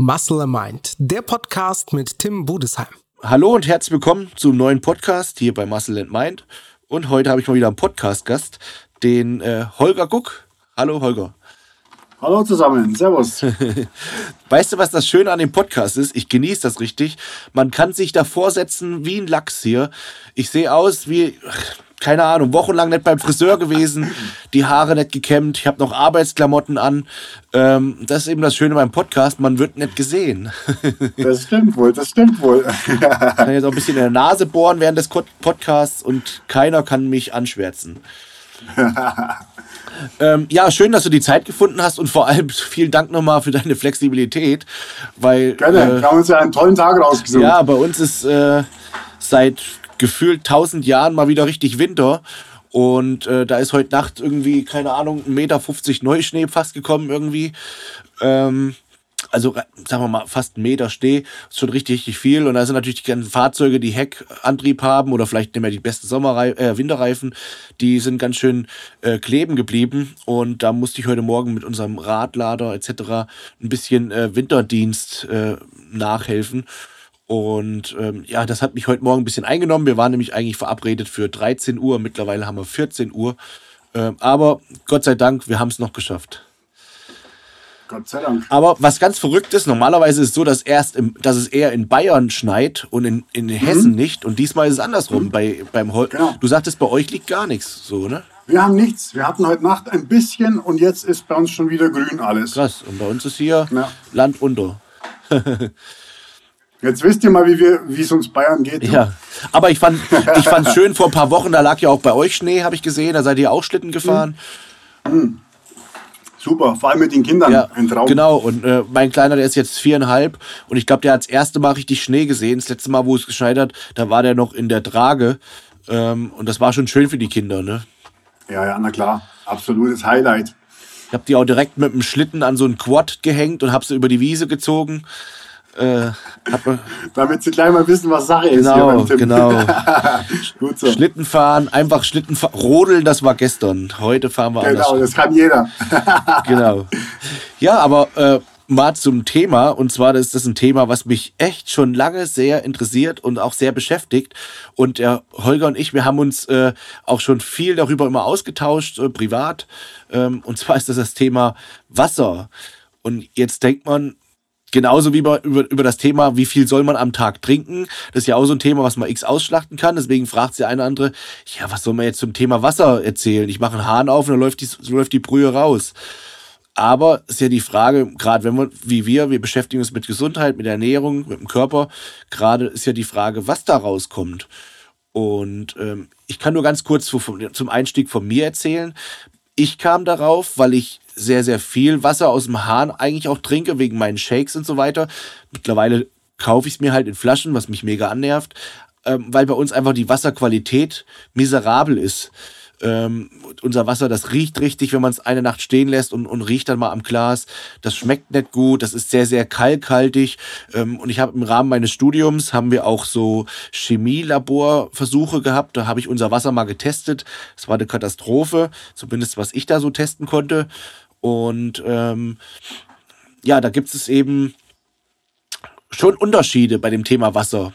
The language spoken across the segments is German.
Muscle and Mind, der Podcast mit Tim Budesheim. Hallo und herzlich willkommen zum neuen Podcast hier bei Muscle and Mind. Und heute habe ich mal wieder einen Podcast-Gast, den äh, Holger Guck. Hallo Holger. Hallo zusammen, Servus. weißt du, was das Schöne an dem Podcast ist? Ich genieße das richtig. Man kann sich da vorsetzen wie ein Lachs hier. Ich sehe aus wie keine Ahnung, wochenlang nicht beim Friseur gewesen, die Haare nicht gekämmt, ich habe noch Arbeitsklamotten an. Ähm, das ist eben das Schöne beim Podcast, man wird nicht gesehen. das stimmt wohl, das stimmt wohl. ich kann jetzt auch ein bisschen in der Nase bohren während des Podcasts und keiner kann mich anschwärzen. ähm, ja, schön, dass du die Zeit gefunden hast und vor allem vielen Dank nochmal für deine Flexibilität. Weil, Gerne, äh, wir haben uns ja einen tollen Tag rausgesucht. Ja, bei uns ist äh, seit gefühlt tausend Jahren mal wieder richtig Winter. Und äh, da ist heute Nacht irgendwie, keine Ahnung, 1,50 Meter Neuschnee fast gekommen irgendwie. Ähm, also sagen wir mal fast einen Meter Steh, ist schon richtig, richtig viel. Und da sind natürlich die ganzen Fahrzeuge, die Heckantrieb haben oder vielleicht nicht mehr die besten Sommerrei äh, Winterreifen, die sind ganz schön äh, kleben geblieben. Und da musste ich heute Morgen mit unserem Radlader etc. ein bisschen äh, Winterdienst äh, nachhelfen. Und ähm, ja, das hat mich heute Morgen ein bisschen eingenommen. Wir waren nämlich eigentlich verabredet für 13 Uhr. Mittlerweile haben wir 14 Uhr. Ähm, aber Gott sei Dank, wir haben es noch geschafft. Gott sei Dank. Aber was ganz verrückt ist, normalerweise ist es so, dass, erst im, dass es eher in Bayern schneit und in, in mhm. Hessen nicht. Und diesmal ist es andersrum. Mhm. Bei, beim Hol genau. Du sagtest, bei euch liegt gar nichts, so, ne? Wir haben nichts. Wir hatten heute Nacht ein bisschen und jetzt ist bei uns schon wieder grün alles. Krass. Und bei uns ist hier ja. Land unter. Jetzt wisst ihr mal, wie wir, wie es uns Bayern geht. Ja, aber ich fand, ich fand schön vor ein paar Wochen, da lag ja auch bei euch Schnee, habe ich gesehen. Da seid ihr auch Schlitten gefahren. Mhm. Mhm. Super, vor allem mit den Kindern. Ja, ein Traum. Genau, und äh, mein Kleiner, der ist jetzt viereinhalb und ich glaube, der hat das erste Mal richtig Schnee gesehen. Das letzte Mal, wo es geschneit hat, da war der noch in der Trage. Ähm, und das war schon schön für die Kinder, ne? Ja, ja, na klar. Absolutes Highlight. Ich habe die auch direkt mit dem Schlitten an so einen Quad gehängt und habe sie über die Wiese gezogen. Äh, Damit sie gleich mal wissen, was Sache genau, ist. Genau, genau. Gut so. Schlitten fahren, einfach Schlitten rodeln, das war gestern. Heute fahren wir Genau, anders. das kann jeder. genau. Ja, aber äh, mal zum Thema. Und zwar ist das ein Thema, was mich echt schon lange sehr interessiert und auch sehr beschäftigt. Und der Holger und ich, wir haben uns äh, auch schon viel darüber immer ausgetauscht, äh, privat. Ähm, und zwar ist das das Thema Wasser. Und jetzt denkt man, Genauso wie über, über, über das Thema, wie viel soll man am Tag trinken. Das ist ja auch so ein Thema, was man x ausschlachten kann. Deswegen fragt sie eine andere, ja, was soll man jetzt zum Thema Wasser erzählen? Ich mache einen Hahn auf und dann läuft die, läuft die Brühe raus. Aber ist ja die Frage, gerade wenn wir, wie wir, wir beschäftigen uns mit Gesundheit, mit Ernährung, mit dem Körper, gerade ist ja die Frage, was da rauskommt. Und ähm, ich kann nur ganz kurz zum Einstieg von mir erzählen. Ich kam darauf, weil ich sehr, sehr viel Wasser aus dem Hahn eigentlich auch trinke, wegen meinen Shakes und so weiter. Mittlerweile kaufe ich es mir halt in Flaschen, was mich mega annervt, ähm, weil bei uns einfach die Wasserqualität miserabel ist. Ähm, unser Wasser, das riecht richtig, wenn man es eine Nacht stehen lässt und, und riecht dann mal am Glas. Das schmeckt nicht gut, das ist sehr, sehr kalkhaltig. Ähm, und ich habe im Rahmen meines Studiums haben wir auch so Chemielaborversuche gehabt. Da habe ich unser Wasser mal getestet. Es war eine Katastrophe, zumindest was ich da so testen konnte. Und ähm, ja, da gibt es eben schon Unterschiede bei dem Thema Wasser.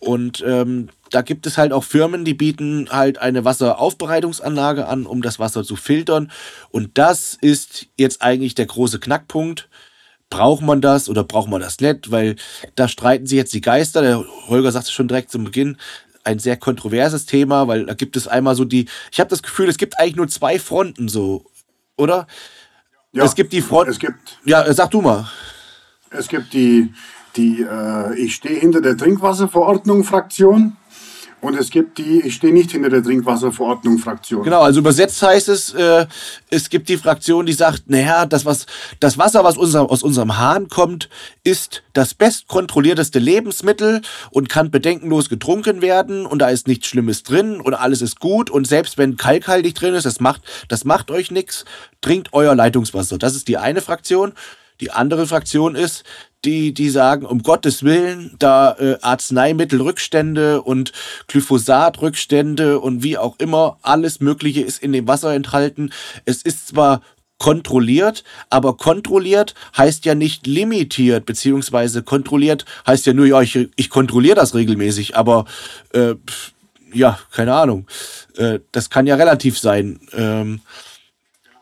Und ähm, da gibt es halt auch Firmen, die bieten halt eine Wasseraufbereitungsanlage an, um das Wasser zu filtern. Und das ist jetzt eigentlich der große Knackpunkt. Braucht man das oder braucht man das nicht? Weil da streiten sich jetzt die Geister. Der Holger sagte schon direkt zum Beginn, ein sehr kontroverses Thema, weil da gibt es einmal so die, ich habe das Gefühl, es gibt eigentlich nur zwei Fronten so, oder? Ja, es gibt die Front. Es gibt. Ja, sag du mal. Es gibt die, die äh, ich stehe hinter der Trinkwasserverordnung-Fraktion. Und es gibt die, ich stehe nicht hinter der Trinkwasserverordnung-Fraktion. Genau, also übersetzt heißt es, äh, es gibt die Fraktion, die sagt, naja, das, was, das Wasser, was unser, aus unserem Hahn kommt, ist das bestkontrollierteste Lebensmittel und kann bedenkenlos getrunken werden und da ist nichts Schlimmes drin und alles ist gut und selbst wenn kalkhaltig drin ist, das macht, das macht euch nichts, trinkt euer Leitungswasser. Das ist die eine Fraktion. Die andere Fraktion ist, die, die sagen, um Gottes Willen, da äh, Arzneimittelrückstände und Glyphosatrückstände und wie auch immer, alles Mögliche ist in dem Wasser enthalten. Es ist zwar kontrolliert, aber kontrolliert heißt ja nicht limitiert, beziehungsweise kontrolliert heißt ja nur, ja, ich, ich kontrolliere das regelmäßig, aber äh, ja, keine Ahnung. Äh, das kann ja relativ sein. Ähm,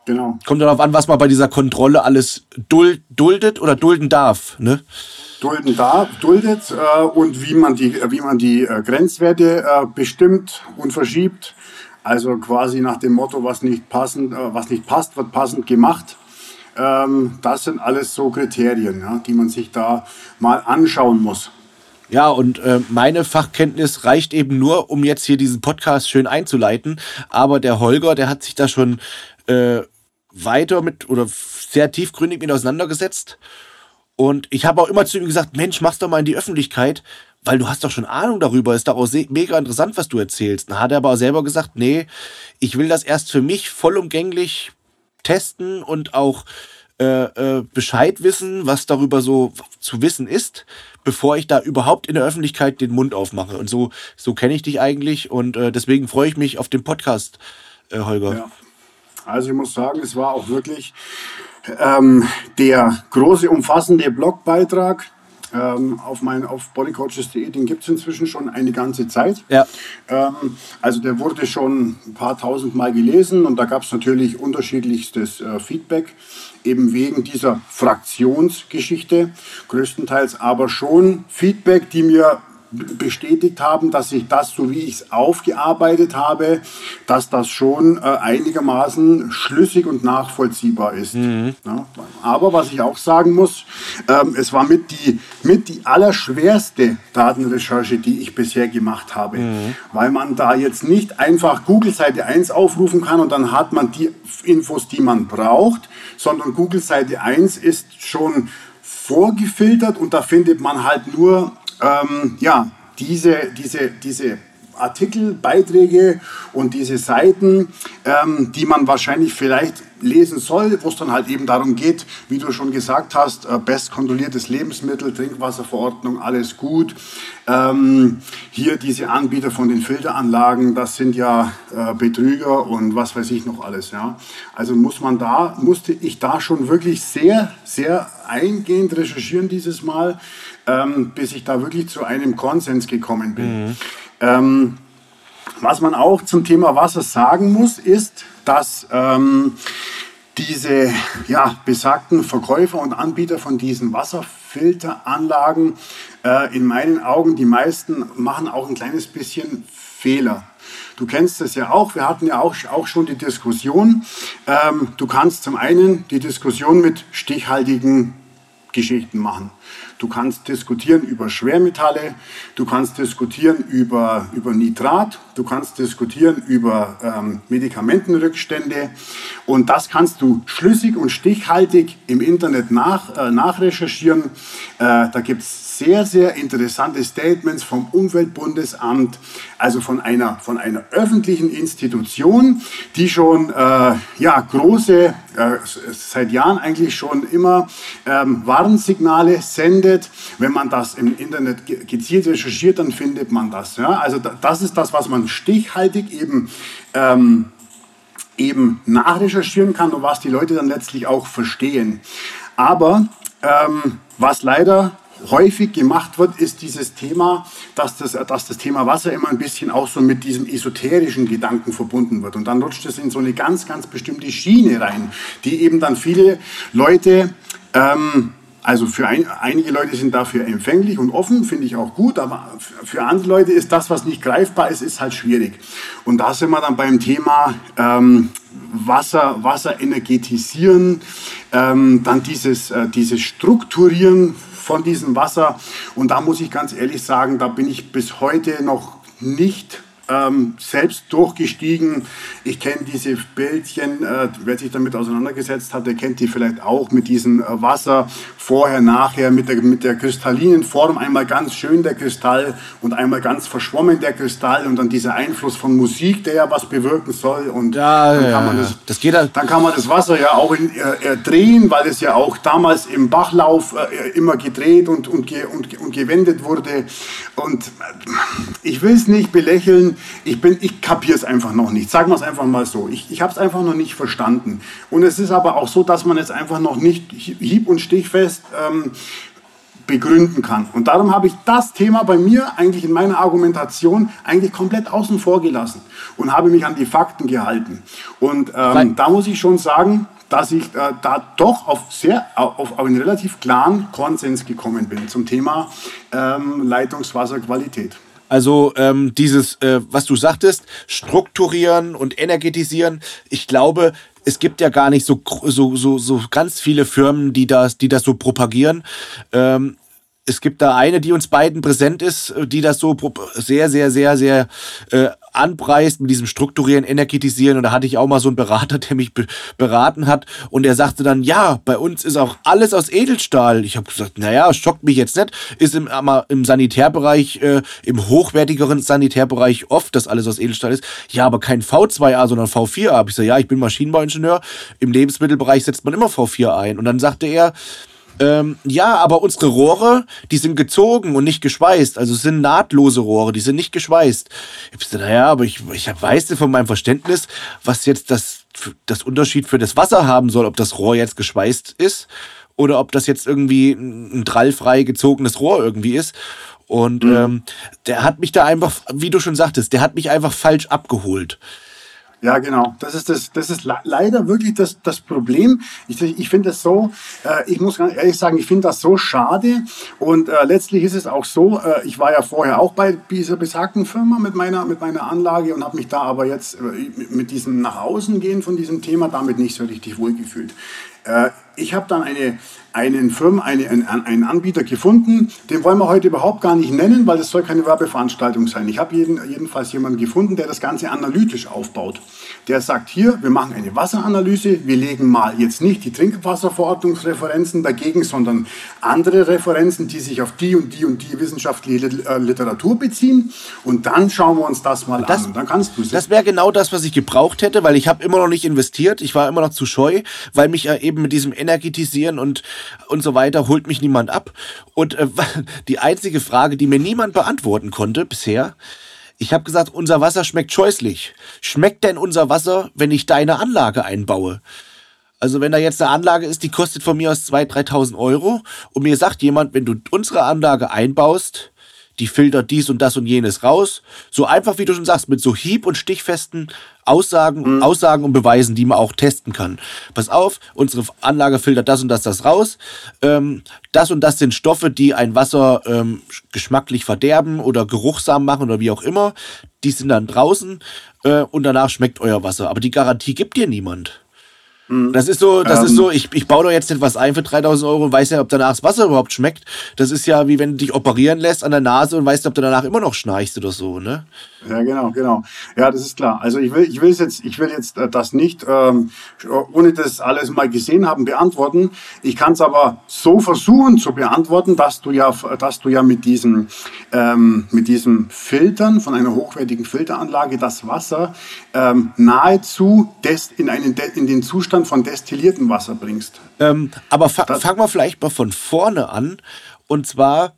genau. Kommt darauf an, was man bei dieser Kontrolle alles duld, duldet oder dulden darf. Ne? Dulden darf, duldet äh, und wie man die, wie man die äh, Grenzwerte äh, bestimmt und verschiebt. Also quasi nach dem Motto, was nicht, passend, äh, was nicht passt, wird passend gemacht. Ähm, das sind alles so Kriterien, ja, die man sich da mal anschauen muss. Ja, und äh, meine Fachkenntnis reicht eben nur, um jetzt hier diesen Podcast schön einzuleiten. Aber der Holger, der hat sich da schon äh, weiter mit oder sehr tiefgründig mit auseinandergesetzt. Und ich habe auch immer zu ihm gesagt, Mensch, mach's doch mal in die Öffentlichkeit, weil du hast doch schon Ahnung darüber, ist doch auch mega interessant, was du erzählst. Dann hat er aber auch selber gesagt, nee, ich will das erst für mich vollumgänglich testen und auch äh, äh, Bescheid wissen, was darüber so zu wissen ist, bevor ich da überhaupt in der Öffentlichkeit den Mund aufmache. Und so, so kenne ich dich eigentlich und äh, deswegen freue ich mich auf den Podcast, äh, Holger. Ja. Also ich muss sagen, es war auch wirklich ähm, der große, umfassende Blogbeitrag ähm, auf, mein, auf bodycoaches.de, den gibt es inzwischen schon eine ganze Zeit. Ja. Ähm, also der wurde schon ein paar tausend Mal gelesen und da gab es natürlich unterschiedlichstes äh, Feedback, eben wegen dieser Fraktionsgeschichte, größtenteils aber schon Feedback, die mir bestätigt haben, dass ich das, so wie ich es aufgearbeitet habe, dass das schon äh, einigermaßen schlüssig und nachvollziehbar ist. Mhm. Ja, aber was ich auch sagen muss, ähm, es war mit die, mit die allerschwerste Datenrecherche, die ich bisher gemacht habe, mhm. weil man da jetzt nicht einfach Google Seite 1 aufrufen kann und dann hat man die Infos, die man braucht, sondern Google Seite 1 ist schon vorgefiltert und da findet man halt nur ähm, ja, diese, diese, diese Artikel, Beiträge und diese Seiten, ähm, die man wahrscheinlich vielleicht lesen soll, wo es dann halt eben darum geht, wie du schon gesagt hast, äh, best Lebensmittel, Trinkwasserverordnung, alles gut. Ähm, hier diese Anbieter von den Filteranlagen, das sind ja äh, Betrüger und was weiß ich noch alles. Ja. Also muss man da, musste ich da schon wirklich sehr, sehr eingehend recherchieren dieses Mal, ähm, bis ich da wirklich zu einem Konsens gekommen bin. Mhm. Ähm, was man auch zum Thema Wasser sagen muss, ist, dass ähm, diese ja, besagten Verkäufer und Anbieter von diesen Wasserfilteranlagen äh, in meinen Augen, die meisten machen auch ein kleines bisschen Fehler. Du kennst das ja auch, wir hatten ja auch, auch schon die Diskussion. Ähm, du kannst zum einen die Diskussion mit stichhaltigen Geschichten machen. Du kannst diskutieren über Schwermetalle, du kannst diskutieren über, über Nitrat, du kannst diskutieren über ähm, Medikamentenrückstände und das kannst du schlüssig und stichhaltig im Internet nach, äh, nachrecherchieren. Äh, da gibt es sehr, sehr interessante Statements vom Umweltbundesamt, also von einer, von einer öffentlichen Institution, die schon äh, ja, große, äh, seit Jahren eigentlich schon immer ähm, Warnsignale sendet. Wenn man das im Internet gezielt recherchiert, dann findet man das. Ja? Also das ist das, was man stichhaltig eben ähm, eben nachrecherchieren kann und was die Leute dann letztlich auch verstehen. Aber ähm, was leider häufig gemacht wird, ist dieses Thema, dass das, dass das Thema Wasser immer ein bisschen auch so mit diesem esoterischen Gedanken verbunden wird. Und dann rutscht es in so eine ganz, ganz bestimmte Schiene rein, die eben dann viele Leute ähm, also für ein, einige Leute sind dafür empfänglich und offen, finde ich auch gut, aber für andere Leute ist das, was nicht greifbar ist, ist halt schwierig. Und da sind wir dann beim Thema ähm, Wasser, Wasser energetisieren, ähm, dann dieses, äh, dieses Strukturieren von diesem Wasser. Und da muss ich ganz ehrlich sagen, da bin ich bis heute noch nicht ähm, selbst durchgestiegen. Ich kenne diese Bildchen, äh, wer sich damit auseinandergesetzt hat, der kennt die vielleicht auch mit diesem äh, Wasser vorher, nachher, mit der, mit der kristallinen Form. Einmal ganz schön der Kristall und einmal ganz verschwommen der Kristall und dann dieser Einfluss von Musik, der ja was bewirken soll. Und ja, dann, kann man das, das geht dann kann man das Wasser ja auch in, äh, äh, drehen, weil es ja auch damals im Bachlauf äh, immer gedreht und, und, ge, und, und gewendet wurde. Und äh, ich will es nicht belächeln, ich bin, ich kapiere es einfach noch nicht. Sagen wir es einfach mal so. Ich, ich habe es einfach noch nicht verstanden. Und es ist aber auch so, dass man es einfach noch nicht hieb- und stichfest ähm, begründen kann. Und darum habe ich das Thema bei mir eigentlich in meiner Argumentation eigentlich komplett außen vor gelassen und habe mich an die Fakten gehalten. Und ähm, da muss ich schon sagen, dass ich äh, da doch auf, sehr, auf, auf einen relativ klaren Konsens gekommen bin zum Thema ähm, Leitungswasserqualität. Also ähm, dieses, äh, was du sagtest, strukturieren und energetisieren, ich glaube, es gibt ja gar nicht so, so, so, so ganz viele Firmen, die das, die das so propagieren. Ähm, es gibt da eine, die uns beiden präsent ist, die das so sehr, sehr, sehr, sehr äh, anpreist mit diesem Strukturieren, Energetisieren. Und da hatte ich auch mal so einen Berater, der mich be beraten hat. Und der sagte dann, ja, bei uns ist auch alles aus Edelstahl. Ich habe gesagt, naja, schockt mich jetzt nicht. Ist im, im Sanitärbereich, äh, im hochwertigeren Sanitärbereich oft, dass alles aus Edelstahl ist. Ja, aber kein V2A, sondern V4A. Hab ich gesagt, ja, ich bin Maschinenbauingenieur. Im Lebensmittelbereich setzt man immer V4 ein. Und dann sagte er, ähm, ja, aber unsere Rohre, die sind gezogen und nicht geschweißt. Also es sind nahtlose Rohre, die sind nicht geschweißt. Ich gesagt, naja, aber ich, ich weiß von meinem Verständnis, was jetzt das, das Unterschied für das Wasser haben soll, ob das Rohr jetzt geschweißt ist oder ob das jetzt irgendwie ein drallfrei gezogenes Rohr irgendwie ist. Und mhm. ähm, der hat mich da einfach, wie du schon sagtest, der hat mich einfach falsch abgeholt. Ja, genau. Das ist, das, das ist leider wirklich das, das Problem. Ich, ich finde es so, äh, ich muss ganz ehrlich sagen, ich finde das so schade. Und äh, letztlich ist es auch so, äh, ich war ja vorher auch bei dieser besagten Firma mit meiner, mit meiner Anlage und habe mich da aber jetzt äh, mit diesem nach außen gehen von diesem Thema damit nicht so richtig wohlgefühlt. Ich habe dann eine, einen Firmen, eine, einen, einen Anbieter gefunden, den wollen wir heute überhaupt gar nicht nennen, weil das soll keine Werbeveranstaltung sein. Ich habe jeden, jedenfalls jemanden gefunden, der das Ganze analytisch aufbaut. Der sagt hier, wir machen eine Wasseranalyse, wir legen mal jetzt nicht die Trinkwasserverordnungsreferenzen dagegen, sondern andere Referenzen, die sich auf die und die und die wissenschaftliche äh, Literatur beziehen. Und dann schauen wir uns das mal das, an. Und dann kannst du Das wäre genau das, was ich gebraucht hätte, weil ich habe immer noch nicht investiert. Ich war immer noch zu scheu, weil mich äh, eben mit diesem Energetisieren und, und so weiter holt mich niemand ab. Und äh, die einzige Frage, die mir niemand beantworten konnte bisher, ich habe gesagt, unser Wasser schmeckt scheußlich. Schmeckt denn unser Wasser, wenn ich deine Anlage einbaue? Also wenn da jetzt eine Anlage ist, die kostet von mir aus 2.000, 3.000 Euro und mir sagt jemand, wenn du unsere Anlage einbaust, die filtert dies und das und jenes raus. So einfach, wie du schon sagst, mit so hieb- und stichfesten Aussagen, mhm. Aussagen und Beweisen, die man auch testen kann. Pass auf, unsere Anlage filtert das und das, das raus. Ähm, das und das sind Stoffe, die ein Wasser ähm, geschmacklich verderben oder geruchsam machen oder wie auch immer. Die sind dann draußen äh, und danach schmeckt euer Wasser. Aber die Garantie gibt dir niemand. Mhm. Das ist so, das ähm, ist so, ich, ich baue doch jetzt etwas ein für 3000 Euro und weiß ja, ob danach das Wasser überhaupt schmeckt. Das ist ja wie wenn du dich operieren lässt an der Nase und weißt, ob du danach immer noch schnarchst oder so, ne? Ja, genau, genau. Ja, das ist klar. Also ich will, ich will jetzt, ich will jetzt äh, das nicht, ähm, ohne das alles mal gesehen haben, beantworten. Ich kann es aber so versuchen zu beantworten, dass du ja, dass du ja mit diesem, ähm, mit diesem Filtern von einer hochwertigen Filteranlage das Wasser ähm, nahezu des, in, einen, in den Zustand von destilliertem Wasser bringst. Ähm, aber fa fangen wir vielleicht mal von vorne an. Und zwar,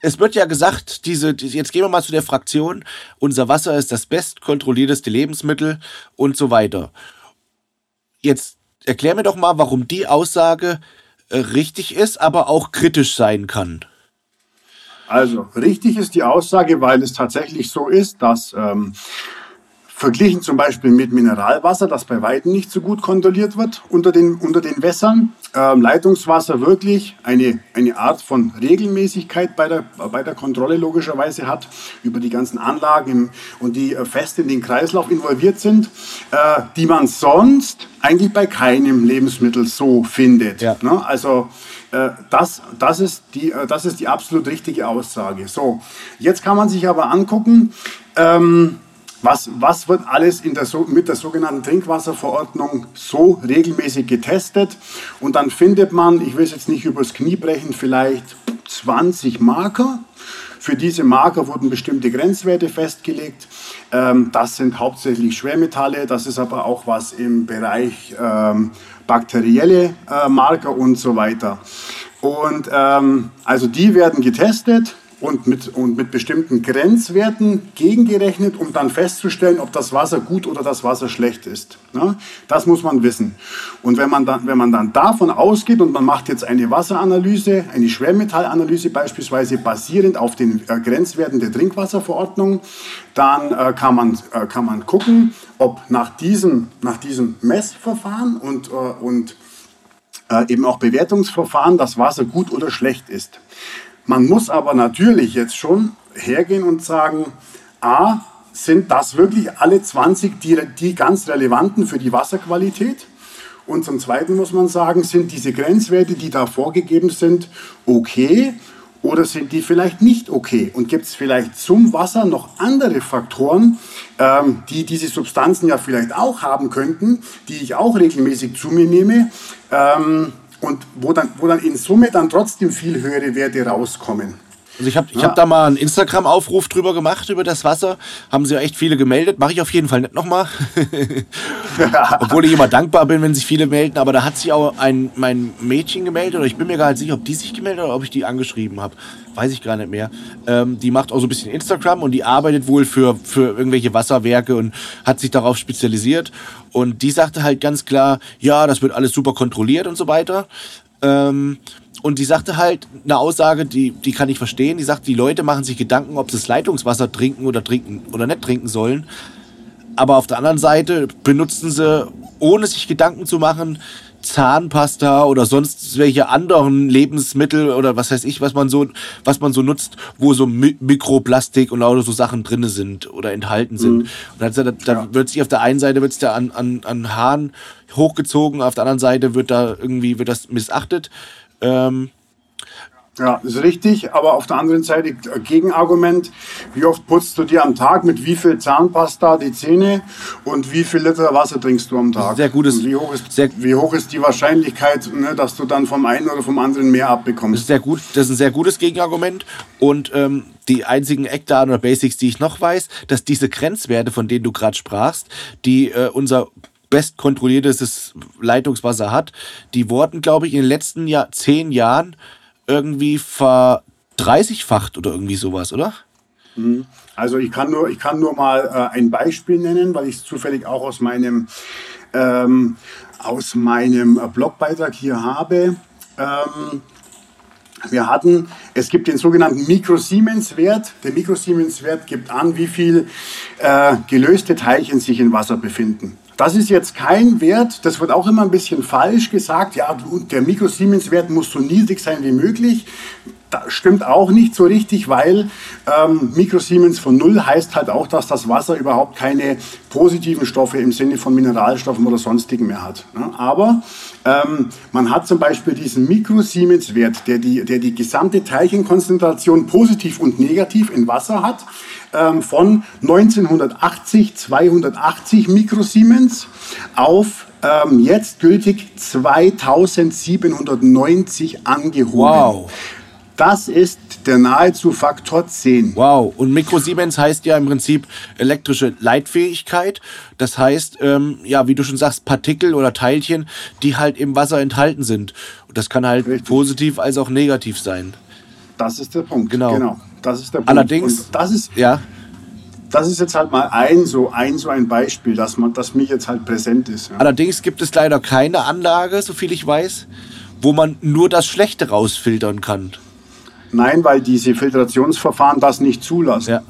es wird ja gesagt, diese, jetzt gehen wir mal zu der Fraktion, unser Wasser ist das bestkontrollierteste Lebensmittel und so weiter. Jetzt erklär mir doch mal, warum die Aussage äh, richtig ist, aber auch kritisch sein kann. Also, richtig ist die Aussage, weil es tatsächlich so ist, dass ähm, Verglichen zum Beispiel mit Mineralwasser, das bei Weitem nicht so gut kontrolliert wird unter den, unter den Wässern. Ähm, Leitungswasser wirklich eine, eine Art von Regelmäßigkeit bei der, bei der Kontrolle logischerweise hat, über die ganzen Anlagen im, und die äh, fest in den Kreislauf involviert sind, äh, die man sonst eigentlich bei keinem Lebensmittel so findet. Ja. Ne? Also äh, das, das, ist die, äh, das ist die absolut richtige Aussage. So, jetzt kann man sich aber angucken, ähm, was, was wird alles der, mit der sogenannten Trinkwasserverordnung so regelmäßig getestet? Und dann findet man, ich will es jetzt nicht übers Knie brechen, vielleicht 20 Marker. Für diese Marker wurden bestimmte Grenzwerte festgelegt. Ähm, das sind hauptsächlich Schwermetalle, das ist aber auch was im Bereich ähm, bakterielle äh, Marker und so weiter. Und ähm, also die werden getestet und mit, und mit bestimmten Grenzwerten gegengerechnet, um dann festzustellen, ob das Wasser gut oder das Wasser schlecht ist. Ne? Das muss man wissen. Und wenn man, dann, wenn man dann davon ausgeht und man macht jetzt eine Wasseranalyse, eine Schwermetallanalyse beispielsweise basierend auf den äh, Grenzwerten der Trinkwasserverordnung, dann äh, kann, man, äh, kann man gucken, ob nach diesem, nach diesem Messverfahren und, äh, und äh, eben auch Bewertungsverfahren das Wasser gut oder schlecht ist. Man muss aber natürlich jetzt schon hergehen und sagen, a, sind das wirklich alle 20 die, die ganz relevanten für die Wasserqualität? Und zum Zweiten muss man sagen, sind diese Grenzwerte, die da vorgegeben sind, okay oder sind die vielleicht nicht okay? Und gibt es vielleicht zum Wasser noch andere Faktoren, ähm, die diese Substanzen ja vielleicht auch haben könnten, die ich auch regelmäßig zu mir nehme? Ähm, und wo dann, wo dann in Summe dann trotzdem viel höhere Werte rauskommen. Also ich habe ich ja. hab da mal einen Instagram-Aufruf drüber gemacht, über das Wasser. Haben sie ja echt viele gemeldet. Mache ich auf jeden Fall nicht nochmal. Obwohl ich immer dankbar bin, wenn sich viele melden. Aber da hat sich auch ein, mein Mädchen gemeldet. Oder ich bin mir gar nicht sicher, ob die sich gemeldet oder ob ich die angeschrieben habe. Weiß ich gar nicht mehr. Ähm, die macht auch so ein bisschen Instagram und die arbeitet wohl für, für irgendwelche Wasserwerke und hat sich darauf spezialisiert. Und die sagte halt ganz klar, ja, das wird alles super kontrolliert und so weiter. Ähm, und die sagte halt eine Aussage, die, die kann ich verstehen. Die sagt, die Leute machen sich Gedanken, ob sie das Leitungswasser trinken oder trinken oder nicht trinken sollen. Aber auf der anderen Seite benutzen sie, ohne sich Gedanken zu machen, Zahnpasta oder sonst welche anderen Lebensmittel oder was weiß ich, was man so, was man so nutzt, wo so Mi Mikroplastik und auch so Sachen drin sind oder enthalten sind. Mhm. Und dann, da, ja. wird sich auf der einen Seite wird's da an, an, an Haaren hochgezogen, auf der anderen Seite wird da irgendwie wird das missachtet. Ähm, ja, ist richtig, aber auf der anderen Seite äh, Gegenargument, wie oft putzt du dir am Tag mit wie viel Zahnpasta die Zähne und wie viel Liter Wasser trinkst du am Tag? Sehr gutes. wie hoch ist, sehr, wie hoch ist die Wahrscheinlichkeit, ne, dass du dann vom einen oder vom anderen mehr abbekommst? Das ist, sehr gut, das ist ein sehr gutes Gegenargument und ähm, die einzigen Eckdaten oder Basics, die ich noch weiß, dass diese Grenzwerte, von denen du gerade sprachst, die äh, unser bestkontrolliertes Leitungswasser hat, die wurden, glaube ich, in den letzten Jahr, zehn Jahren irgendwie verdreißigfacht oder irgendwie sowas, oder? Mhm. Also ich kann nur, ich kann nur mal äh, ein Beispiel nennen, weil ich es zufällig auch aus meinem, ähm, aus meinem Blogbeitrag hier habe. Ähm, wir hatten, es gibt den sogenannten Mikrosiemens-Wert. Der Mikrosiemens-Wert gibt an, wie viel äh, gelöste Teilchen sich im Wasser befinden. Das ist jetzt kein Wert, das wird auch immer ein bisschen falsch gesagt. Ja, der Mikrosiemens-Wert muss so niedrig sein wie möglich. Das stimmt auch nicht so richtig, weil ähm, Mikrosiemens von Null heißt halt auch, dass das Wasser überhaupt keine positiven Stoffe im Sinne von Mineralstoffen oder sonstigen mehr hat. Ja, aber ähm, man hat zum Beispiel diesen Mikrosiemens-Wert, der die, der die gesamte Teilchenkonzentration positiv und negativ in Wasser hat ähm, von 1980 280 Mikrosiemens auf ähm, jetzt gültig 2790 angehoben. Wow. Das ist der nahezu Faktor 10. Wow. Und Mikrosiemens heißt ja im Prinzip elektrische Leitfähigkeit. Das heißt, ähm, ja, wie du schon sagst, Partikel oder Teilchen, die halt im Wasser enthalten sind. Und das kann halt Richtig. positiv als auch negativ sein. Das ist der Punkt. Genau. genau. Das ist der Punkt. Allerdings, Und das ist, ja. Das ist jetzt halt mal ein so ein, so ein Beispiel, dass, man, dass mir jetzt halt präsent ist. Ja. Allerdings gibt es leider keine Anlage, so viel ich weiß, wo man nur das Schlechte rausfiltern kann. Nein, weil diese Filtrationsverfahren das nicht zulassen. Ja.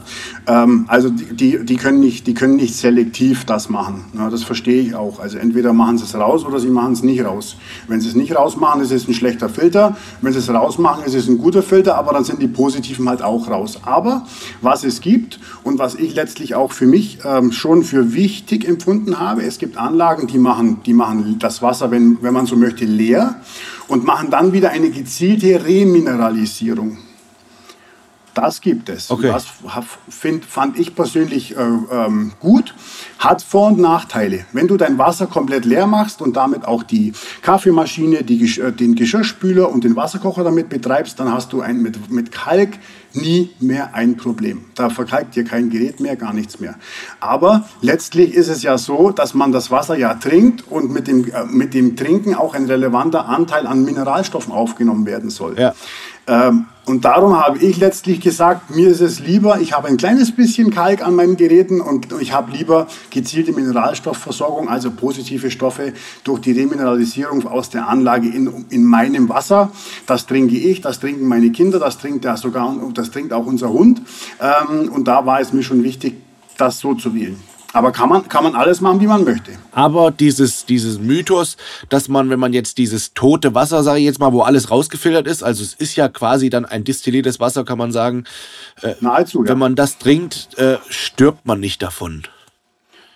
Ähm, also die, die, können nicht, die können nicht selektiv das machen. Ja, das verstehe ich auch. Also entweder machen sie es raus oder sie machen es nicht raus. Wenn sie es nicht rausmachen, ist es ein schlechter Filter. Wenn sie es rausmachen, ist es ein guter Filter, aber dann sind die positiven halt auch raus. Aber was es gibt und was ich letztlich auch für mich ähm, schon für wichtig empfunden habe, es gibt Anlagen, die machen, die machen das Wasser, wenn, wenn man so möchte, leer und machen dann wieder eine gezielte Remineralisierung. Das gibt es. Okay. Das find, fand ich persönlich äh, ähm, gut. Hat Vor- und Nachteile. Wenn du dein Wasser komplett leer machst und damit auch die Kaffeemaschine, die, äh, den Geschirrspüler und den Wasserkocher damit betreibst, dann hast du ein, mit, mit Kalk nie mehr ein Problem. Da verkalkt dir kein Gerät mehr, gar nichts mehr. Aber letztlich ist es ja so, dass man das Wasser ja trinkt und mit dem, äh, mit dem Trinken auch ein relevanter Anteil an Mineralstoffen aufgenommen werden soll. Ja. Ähm, und darum habe ich letztlich gesagt, mir ist es lieber, ich habe ein kleines bisschen Kalk an meinen Geräten und ich habe lieber gezielte Mineralstoffversorgung, also positive Stoffe durch die Remineralisierung aus der Anlage in, in meinem Wasser. Das trinke ich, das trinken meine Kinder, das trinkt ja sogar, das trinkt auch unser Hund. Ähm, und da war es mir schon wichtig, das so zu wählen. Aber kann man, kann man alles machen, wie man möchte. Aber dieses, dieses Mythos, dass man, wenn man jetzt dieses tote Wasser, sage ich jetzt mal, wo alles rausgefiltert ist, also es ist ja quasi dann ein distilliertes Wasser, kann man sagen. Äh, Nahezu, ja. Wenn man das trinkt, äh, stirbt man nicht davon.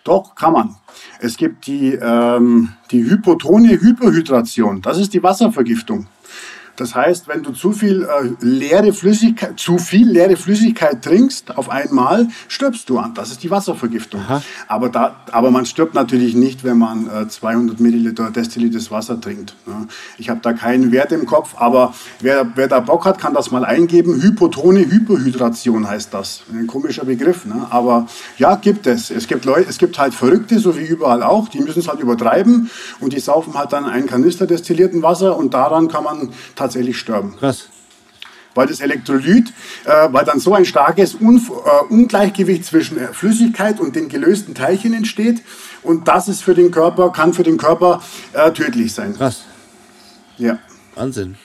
Doch, kann man. Es gibt die, ähm, die hypotone Hyperhydration. Das ist die Wasservergiftung. Das heißt, wenn du zu viel äh, leere Flüssigkeit, zu viel leere Flüssigkeit trinkst auf einmal, stirbst du an. Das ist die Wasservergiftung. Aber, da, aber man stirbt natürlich nicht, wenn man äh, 200 Milliliter destilliertes Wasser trinkt. Ne? Ich habe da keinen Wert im Kopf, aber wer, wer da Bock hat, kann das mal eingeben. Hypotone Hyperhydration heißt das. Ein komischer Begriff, ne? aber ja, gibt es. Es gibt Leute, es gibt halt Verrückte, so wie überall auch, die müssen es halt übertreiben und die saufen halt dann einen Kanister destillierten Wasser und daran kann man tatsächlich tatsächlich sterben. Krass. Weil das Elektrolyt, äh, weil dann so ein starkes Un äh, Ungleichgewicht zwischen äh, Flüssigkeit und den gelösten Teilchen entsteht. Und das ist für den Körper, kann für den Körper äh, tödlich sein. Krass. Ja. Wahnsinn.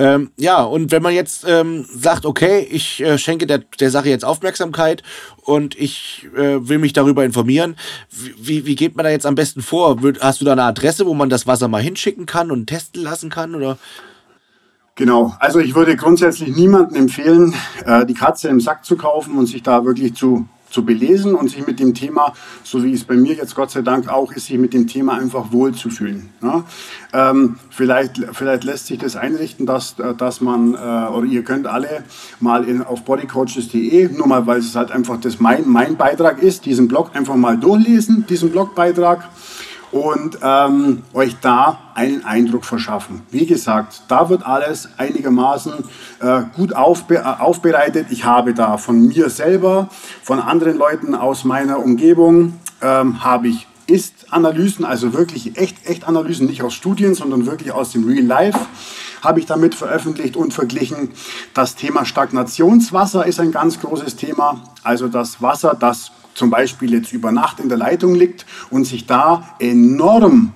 Ähm, ja, und wenn man jetzt ähm, sagt, okay, ich äh, schenke der, der Sache jetzt Aufmerksamkeit und ich äh, will mich darüber informieren, wie, wie geht man da jetzt am besten vor? Hast du da eine Adresse, wo man das Wasser mal hinschicken kann und testen lassen kann? Oder? Genau, also ich würde grundsätzlich niemandem empfehlen, äh, die Katze im Sack zu kaufen und sich da wirklich zu zu belesen und sich mit dem Thema, so wie es bei mir jetzt Gott sei Dank auch ist, sich mit dem Thema einfach wohlzufühlen. Ja? Ähm, vielleicht, vielleicht lässt sich das einrichten, dass, dass man, äh, oder ihr könnt alle mal in, auf bodycoaches.de, nur mal, weil es halt einfach das mein, mein Beitrag ist, diesen Blog einfach mal durchlesen, diesen Blogbeitrag und ähm, euch da einen Eindruck verschaffen. Wie gesagt, da wird alles einigermaßen äh, gut aufbe äh, aufbereitet. Ich habe da von mir selber, von anderen Leuten aus meiner Umgebung, ähm, habe ich Ist-Analysen, also wirklich echt, echt Analysen, nicht aus Studien, sondern wirklich aus dem Real Life habe ich damit veröffentlicht und verglichen. Das Thema Stagnationswasser ist ein ganz großes Thema. Also das Wasser, das zum Beispiel jetzt über Nacht in der Leitung liegt und sich da enorm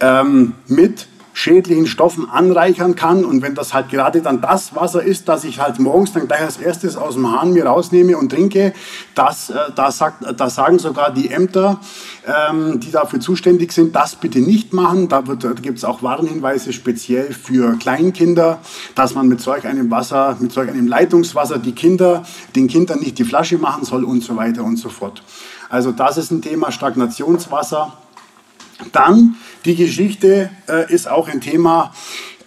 ähm, mit schädlichen Stoffen anreichern kann. Und wenn das halt gerade dann das Wasser ist, das ich halt morgens dann gleich als erstes aus dem Hahn mir rausnehme und trinke, das, äh, das, sagt, das sagen sogar die Ämter, ähm, die dafür zuständig sind, das bitte nicht machen. Da, da gibt es auch Warnhinweise speziell für Kleinkinder, dass man mit solch einem Wasser, mit solch einem Leitungswasser die Kinder, den Kindern nicht die Flasche machen soll und so weiter und so fort. Also das ist ein Thema Stagnationswasser. Dann die Geschichte äh, ist auch ein Thema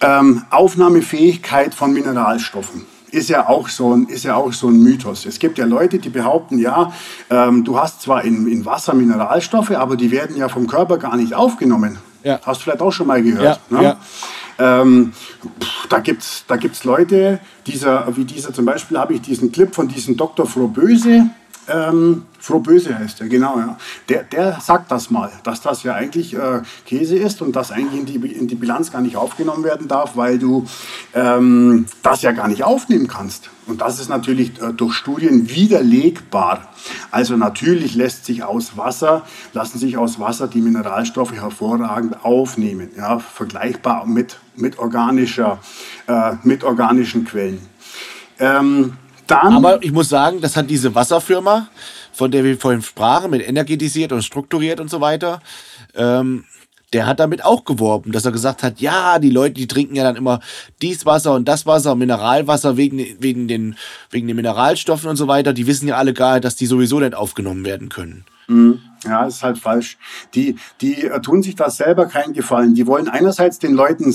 ähm, Aufnahmefähigkeit von Mineralstoffen. Ist ja, auch so ein, ist ja auch so ein Mythos. Es gibt ja Leute, die behaupten, ja, ähm, du hast zwar in, in Wasser Mineralstoffe, aber die werden ja vom Körper gar nicht aufgenommen. Ja. Hast du vielleicht auch schon mal gehört. Ja, ne? ja. Ähm, pff, da gibt es da gibt's Leute, dieser, wie dieser zum Beispiel habe ich diesen Clip von diesem Dr. Frohböse ähm, Frohböse heißt er, genau. Ja. Der, der sagt das mal, dass das ja eigentlich äh, Käse ist und das eigentlich in die, in die Bilanz gar nicht aufgenommen werden darf, weil du ähm, das ja gar nicht aufnehmen kannst. Und das ist natürlich äh, durch Studien widerlegbar. Also natürlich lässt sich aus Wasser, lassen sich aus Wasser die Mineralstoffe hervorragend aufnehmen, ja, vergleichbar mit, mit, organischer, äh, mit organischen Quellen. Ähm, dann Aber ich muss sagen, das hat diese Wasserfirma, von der wir vorhin sprachen, mit energetisiert und strukturiert und so weiter, ähm, der hat damit auch geworben, dass er gesagt hat, ja, die Leute, die trinken ja dann immer dies Wasser und das Wasser, Mineralwasser wegen, wegen, den, wegen den Mineralstoffen und so weiter. Die wissen ja alle gar, dass die sowieso nicht aufgenommen werden können. Mhm. Ja, ist halt falsch. Die, die tun sich da selber keinen Gefallen. Die wollen einerseits den Leuten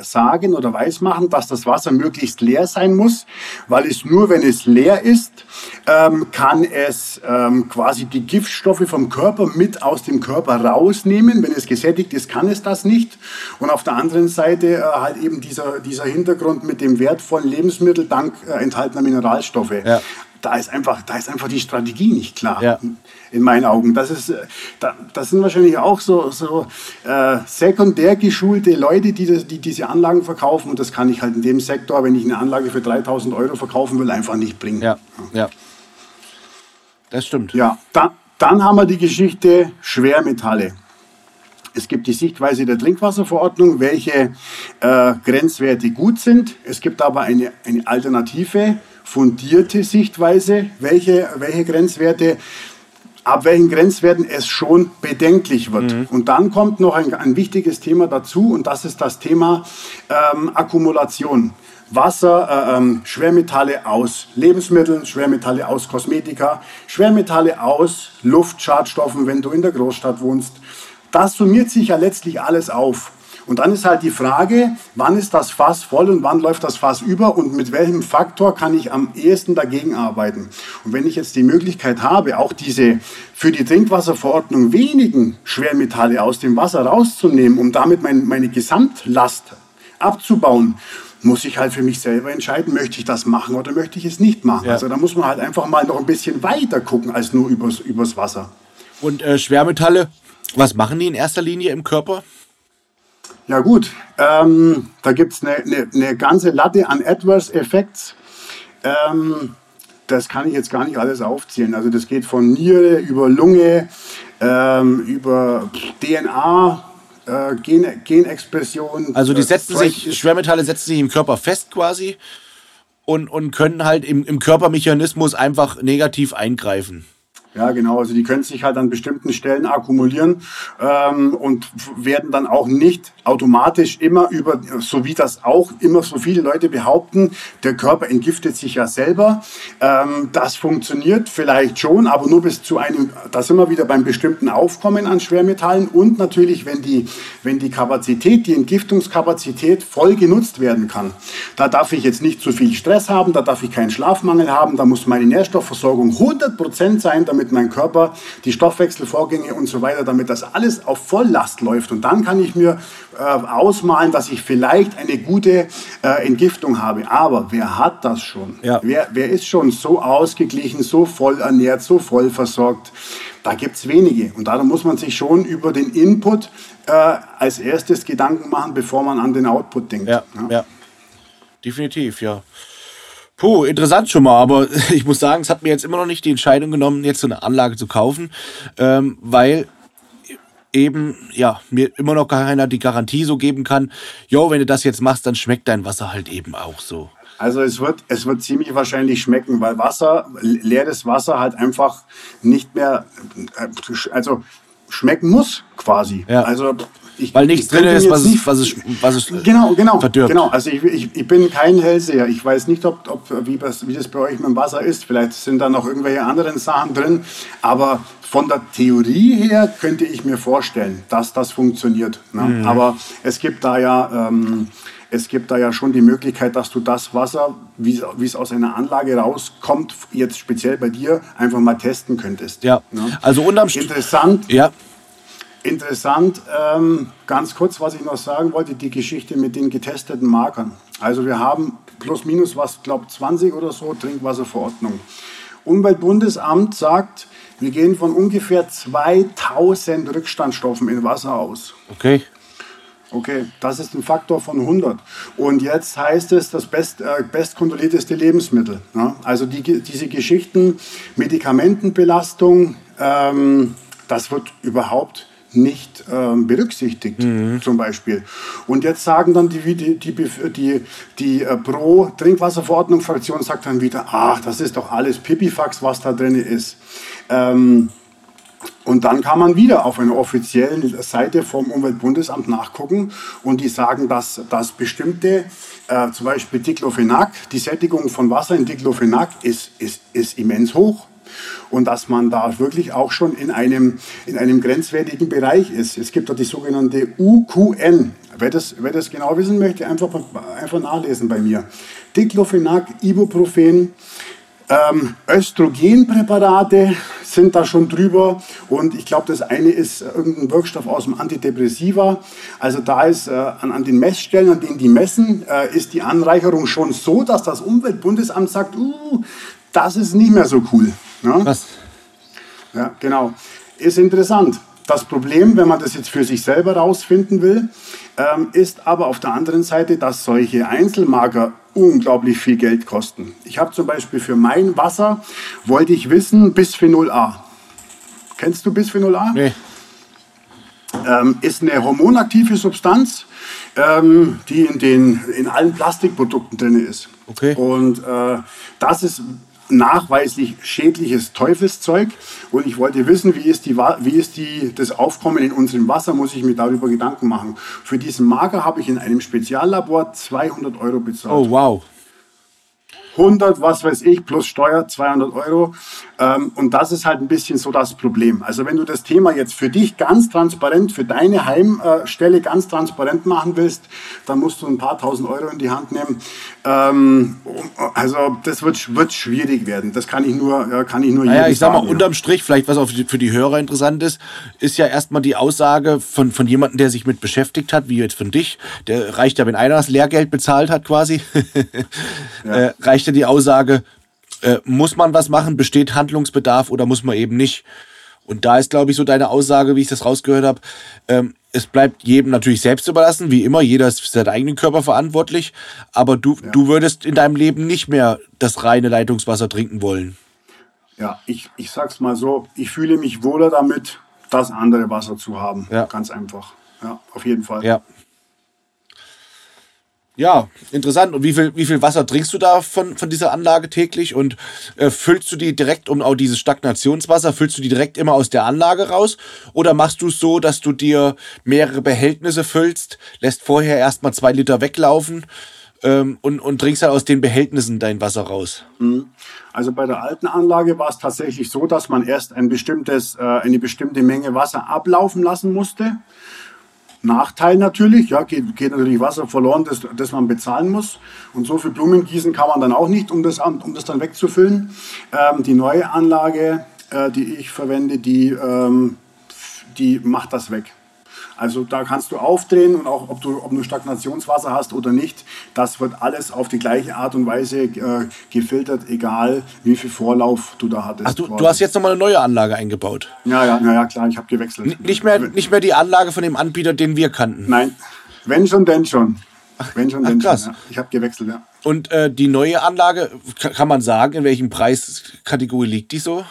sagen oder weismachen, dass das Wasser möglichst leer sein muss, weil es nur, wenn es leer ist, ähm, kann es ähm, quasi die Giftstoffe vom Körper mit aus dem Körper rausnehmen. Wenn es gesättigt ist, kann es das nicht. Und auf der anderen Seite äh, halt eben dieser, dieser Hintergrund mit dem wertvollen Lebensmittel dank äh, enthaltener Mineralstoffe. Ja da ist einfach, da ist einfach die Strategie nicht klar. Ja. In meinen Augen. Das, ist, äh, da, das sind wahrscheinlich auch so, so äh, sekundär geschulte Leute, die, das, die diese Anlagen verkaufen. Und das kann ich halt in dem Sektor, wenn ich eine Anlage für 3000 Euro verkaufen will, einfach nicht bringen. Ja, ja. Das stimmt. Ja, da, dann haben wir die Geschichte Schwermetalle. Es gibt die Sichtweise der Trinkwasserverordnung, welche äh, Grenzwerte gut sind. Es gibt aber eine, eine alternative, fundierte Sichtweise, welche, welche Grenzwerte ab welchen Grenzwerten es schon bedenklich wird. Mhm. Und dann kommt noch ein, ein, wichtiges Thema dazu und das ist das Thema ähm, Akkumulation. Wasser, äh, ähm, Schwermetalle aus Lebensmitteln, Schwermetalle aus Kosmetika, Schwermetalle aus Luftschadstoffen, wenn du in der Großstadt wohnst. Das summiert sich ja letztlich alles auf. Und dann ist halt die Frage, wann ist das Fass voll und wann läuft das Fass über und mit welchem Faktor kann ich am ehesten dagegen arbeiten. Und wenn ich jetzt die Möglichkeit habe, auch diese für die Trinkwasserverordnung wenigen Schwermetalle aus dem Wasser rauszunehmen, um damit mein, meine Gesamtlast abzubauen, muss ich halt für mich selber entscheiden, möchte ich das machen oder möchte ich es nicht machen. Ja. Also da muss man halt einfach mal noch ein bisschen weiter gucken als nur übers, übers Wasser. Und äh, Schwermetalle, was machen die in erster Linie im Körper? Ja gut, ähm, da gibt es eine, eine, eine, ganze Latte an Adverse Effects. Ähm, das kann ich jetzt gar nicht alles aufzählen. Also das geht von Niere über Lunge, ähm, über DNA, äh, Gen Genexpression. Also die setzen sich, Schwermetalle setzen sich im Körper fest quasi und, und können halt im, im Körpermechanismus einfach negativ eingreifen. Ja, genau. Also die können sich halt an bestimmten Stellen akkumulieren ähm, und werden dann auch nicht automatisch immer über, so wie das auch immer so viele Leute behaupten, der Körper entgiftet sich ja selber. Ähm, das funktioniert vielleicht schon, aber nur bis zu einem, da sind wir wieder beim bestimmten Aufkommen an Schwermetallen und natürlich, wenn die, wenn die Kapazität, die Entgiftungskapazität voll genutzt werden kann. Da darf ich jetzt nicht zu viel Stress haben, da darf ich keinen Schlafmangel haben, da muss meine Nährstoffversorgung 100% sein, damit damit mein Körper, die Stoffwechselvorgänge und so weiter, damit das alles auf Volllast läuft. Und dann kann ich mir äh, ausmalen, dass ich vielleicht eine gute äh, Entgiftung habe. Aber wer hat das schon? Ja. Wer, wer ist schon so ausgeglichen, so voll ernährt, so voll versorgt? Da gibt es wenige. Und darum muss man sich schon über den Input äh, als erstes Gedanken machen, bevor man an den Output denkt. Ja, ja. ja. definitiv, ja. Puh, interessant schon mal, aber ich muss sagen, es hat mir jetzt immer noch nicht die Entscheidung genommen, jetzt so eine Anlage zu kaufen, ähm, weil eben, ja, mir immer noch keiner die Garantie so geben kann, jo, wenn du das jetzt machst, dann schmeckt dein Wasser halt eben auch so. Also es wird, es wird ziemlich wahrscheinlich schmecken, weil Wasser, leeres Wasser halt einfach nicht mehr, äh, also schmecken muss quasi. Ja. Also ich, Weil nichts drin ist, was, nicht, was, es, was es genau, genau, verdirbt. Genau, also ich, ich, ich bin kein Hellseher. Ich weiß nicht, ob, ob, wie, das, wie das bei euch mit dem Wasser ist. Vielleicht sind da noch irgendwelche anderen Sachen drin. Aber von der Theorie her könnte ich mir vorstellen, dass das funktioniert. Ne? Mhm. Aber es gibt da ja... Ähm, es gibt da ja schon die Möglichkeit, dass du das Wasser, wie es aus einer Anlage rauskommt, jetzt speziell bei dir, einfach mal testen könntest. Ja, ne? also unterm Interessant. Ja. Interessant, ähm, ganz kurz, was ich noch sagen wollte, die Geschichte mit den getesteten Markern. Also wir haben plus minus was, glaube 20 oder so Trinkwasserverordnung. Umweltbundesamt sagt, wir gehen von ungefähr 2000 Rückstandstoffen in Wasser aus. Okay. Okay, das ist ein Faktor von 100. Und jetzt heißt es das best, äh, bestkontrollierteste Lebensmittel. Ne? Also die, diese Geschichten, Medikamentenbelastung, ähm, das wird überhaupt nicht ähm, berücksichtigt, mhm. zum Beispiel. Und jetzt sagen dann die, die, die, die, die äh, Pro-Trinkwasserverordnung-Fraktion sagt dann wieder, ach, das ist doch alles Pipifax, was da drin ist. Ähm, und dann kann man wieder auf einer offiziellen Seite vom Umweltbundesamt nachgucken und die sagen, dass, dass bestimmte, äh, zum Beispiel Diclofenac, die Sättigung von Wasser in Diclofenac ist, ist, ist immens hoch und dass man da wirklich auch schon in einem, in einem grenzwertigen Bereich ist. Es gibt da die sogenannte UQN. Wer das, wer das genau wissen möchte, einfach, einfach nachlesen bei mir. Diclofenac, Ibuprofen, ähm, Östrogenpräparate sind da schon drüber und ich glaube, das eine ist irgendein Wirkstoff aus dem Antidepressiva. Also da ist äh, an, an, den Messstellen, an denen die messen, äh, ist die Anreicherung schon so, dass das Umweltbundesamt sagt, uh, das ist nicht mehr so cool. Ne? Was? Ja, genau. Ist interessant. Das Problem, wenn man das jetzt für sich selber rausfinden will, ähm, ist aber auf der anderen Seite, dass solche Einzelmarker unglaublich viel Geld kosten. Ich habe zum Beispiel für mein Wasser, wollte ich wissen, Bisphenol A. Kennst du Bisphenol A? Nee. Ähm, ist eine hormonaktive Substanz, ähm, die in, den, in allen Plastikprodukten drin ist. Okay. Und äh, das ist nachweislich schädliches Teufelszeug. Und ich wollte wissen, wie ist, die, wie ist die, das Aufkommen in unserem Wasser, muss ich mir darüber Gedanken machen. Für diesen Marker habe ich in einem Speziallabor 200 Euro bezahlt. Oh, wow. 100, was weiß ich, plus Steuer 200 Euro. Ähm, und das ist halt ein bisschen so das Problem. Also wenn du das Thema jetzt für dich ganz transparent, für deine Heimstelle ganz transparent machen willst, dann musst du ein paar tausend Euro in die Hand nehmen. Ähm, also das wird, wird schwierig werden. Das kann ich nur, ja, kann ich nur naja, ich sag mal, sagen, unterm Strich, vielleicht was auch für die Hörer interessant ist, ist ja erstmal die Aussage von, von jemandem, der sich mit beschäftigt hat, wie jetzt von dich. Der reicht ja, wenn einer das Lehrgeld bezahlt hat quasi, ja. äh, reicht ja die Aussage, äh, muss man was machen, besteht Handlungsbedarf oder muss man eben nicht? Und da ist, glaube ich, so deine Aussage, wie ich das rausgehört habe. Ähm, es bleibt jedem natürlich selbst überlassen, wie immer. Jeder ist für seinen eigenen Körper verantwortlich. Aber du, ja. du würdest in deinem Leben nicht mehr das reine Leitungswasser trinken wollen. Ja, ich, ich sag's mal so, ich fühle mich wohler damit, das andere Wasser zu haben. Ja. Ganz einfach. Ja, auf jeden Fall. Ja. Ja, interessant. Und wie viel, wie viel Wasser trinkst du da von, von dieser Anlage täglich? Und äh, füllst du die direkt, um auch dieses Stagnationswasser, füllst du die direkt immer aus der Anlage raus? Oder machst du es so, dass du dir mehrere Behältnisse füllst, lässt vorher erstmal zwei Liter weglaufen ähm, und, und trinkst dann aus den Behältnissen dein Wasser raus? Mhm. Also bei der alten Anlage war es tatsächlich so, dass man erst ein bestimmtes, äh, eine bestimmte Menge Wasser ablaufen lassen musste. Nachteil natürlich, ja, geht, geht natürlich Wasser verloren, das, das man bezahlen muss. Und so viel Blumen gießen kann man dann auch nicht, um das, um das dann wegzufüllen. Ähm, die neue Anlage, äh, die ich verwende, die, ähm, die macht das weg. Also da kannst du aufdrehen und auch ob du, ob du Stagnationswasser hast oder nicht, das wird alles auf die gleiche Art und Weise äh, gefiltert, egal wie viel Vorlauf du da hattest. Ach, du, du hast jetzt nochmal eine neue Anlage eingebaut? Ja, ja, ja, ja klar, ich habe gewechselt. N nicht, mehr, nicht mehr die Anlage von dem Anbieter, den wir kannten? Nein, wenn schon, denn schon. Wenn schon, denn krass. schon. Ja. Ich habe gewechselt, ja. Und äh, die neue Anlage, kann man sagen, in welchem Preiskategorie liegt die so?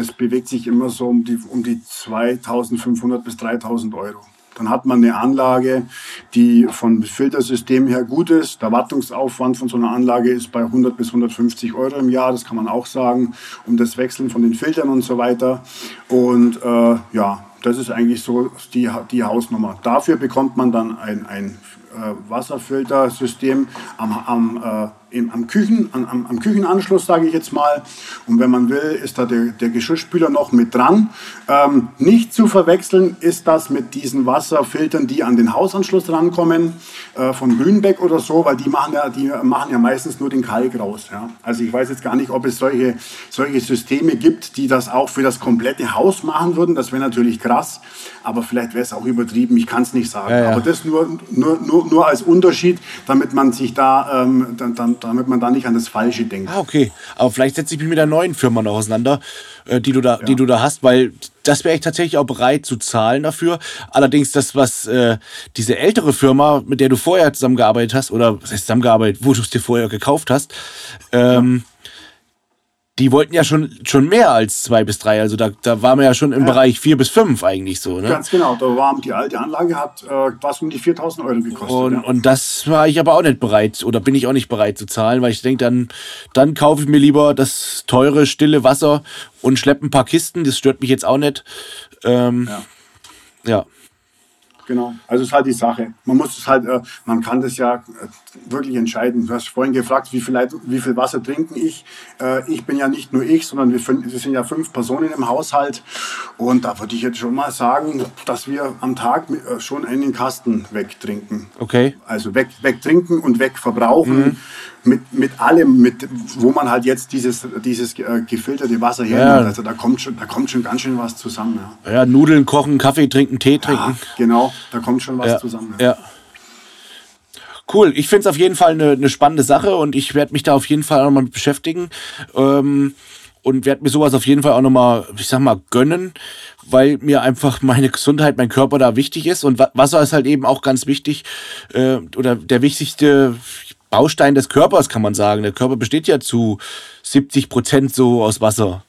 Das bewegt sich immer so um die, um die 2500 bis 3000 Euro. Dann hat man eine Anlage, die vom Filtersystem her gut ist. Der Wartungsaufwand von so einer Anlage ist bei 100 bis 150 Euro im Jahr, das kann man auch sagen, um das Wechseln von den Filtern und so weiter. Und äh, ja, das ist eigentlich so die, die Hausnummer. Dafür bekommt man dann ein, ein Wasserfiltersystem am, am äh, im, am, Küchen, am, am Küchenanschluss, sage ich jetzt mal. Und wenn man will, ist da der, der Geschirrspüler noch mit dran. Ähm, nicht zu verwechseln ist das mit diesen Wasserfiltern, die an den Hausanschluss rankommen, äh, von Grünbeck oder so, weil die machen ja, die machen ja meistens nur den Kalk raus. Ja? Also ich weiß jetzt gar nicht, ob es solche, solche Systeme gibt, die das auch für das komplette Haus machen würden. Das wäre natürlich krass, aber vielleicht wäre es auch übertrieben. Ich kann es nicht sagen. Ja, ja. Aber das nur, nur, nur, nur als Unterschied, damit man sich da ähm, damit man da nicht an das Falsche denkt. Ah, okay. Aber vielleicht setze ich mich mit der neuen Firma noch auseinander, äh, die, du da, ja. die du da hast, weil das wäre ich tatsächlich auch bereit zu zahlen dafür. Allerdings das, was äh, diese ältere Firma, mit der du vorher zusammengearbeitet hast, oder was heißt zusammengearbeitet, wo du es dir vorher gekauft hast, ähm, die wollten ja schon, schon mehr als zwei bis drei. Also da, da waren wir ja schon im ja. Bereich vier bis fünf eigentlich so. Ne? Ganz genau. Da war die alte Anlage hat äh, was um die 4000 Euro gekostet. Und, ja. und das war ich aber auch nicht bereit oder bin ich auch nicht bereit zu zahlen, weil ich denke, dann, dann kaufe ich mir lieber das teure, stille Wasser und schleppe ein paar Kisten. Das stört mich jetzt auch nicht. Ähm, ja. ja. Genau, also es ist halt die Sache. Man muss es halt, äh, man kann das ja äh, wirklich entscheiden. Du hast vorhin gefragt, wie viel, Leid, wie viel Wasser trinken ich. Äh, ich bin ja nicht nur ich, sondern wir, wir sind ja fünf Personen im Haushalt. Und da würde ich jetzt schon mal sagen, dass wir am Tag schon einen Kasten wegtrinken. Okay. Also weg, wegtrinken und wegverbrauchen. Mhm mit, mit allem, mit, wo man halt jetzt dieses, dieses äh, gefilterte Wasser hernimmt. Ja. Also da kommt, schon, da kommt schon ganz schön was zusammen. Ja, ja Nudeln kochen, Kaffee trinken, Tee trinken. Genau, da kommt schon was zusammen. Ja. Cool, ich finde es auf jeden Fall eine, eine spannende Sache und ich werde mich da auf jeden Fall auch nochmal mit beschäftigen. Ähm, und werde mir sowas auf jeden Fall auch nochmal, ich sag mal, gönnen, weil mir einfach meine Gesundheit, mein Körper da wichtig ist. Und Wasser ist halt eben auch ganz wichtig äh, oder der wichtigste Baustein des Körpers, kann man sagen. Der Körper besteht ja zu 70 Prozent so aus Wasser.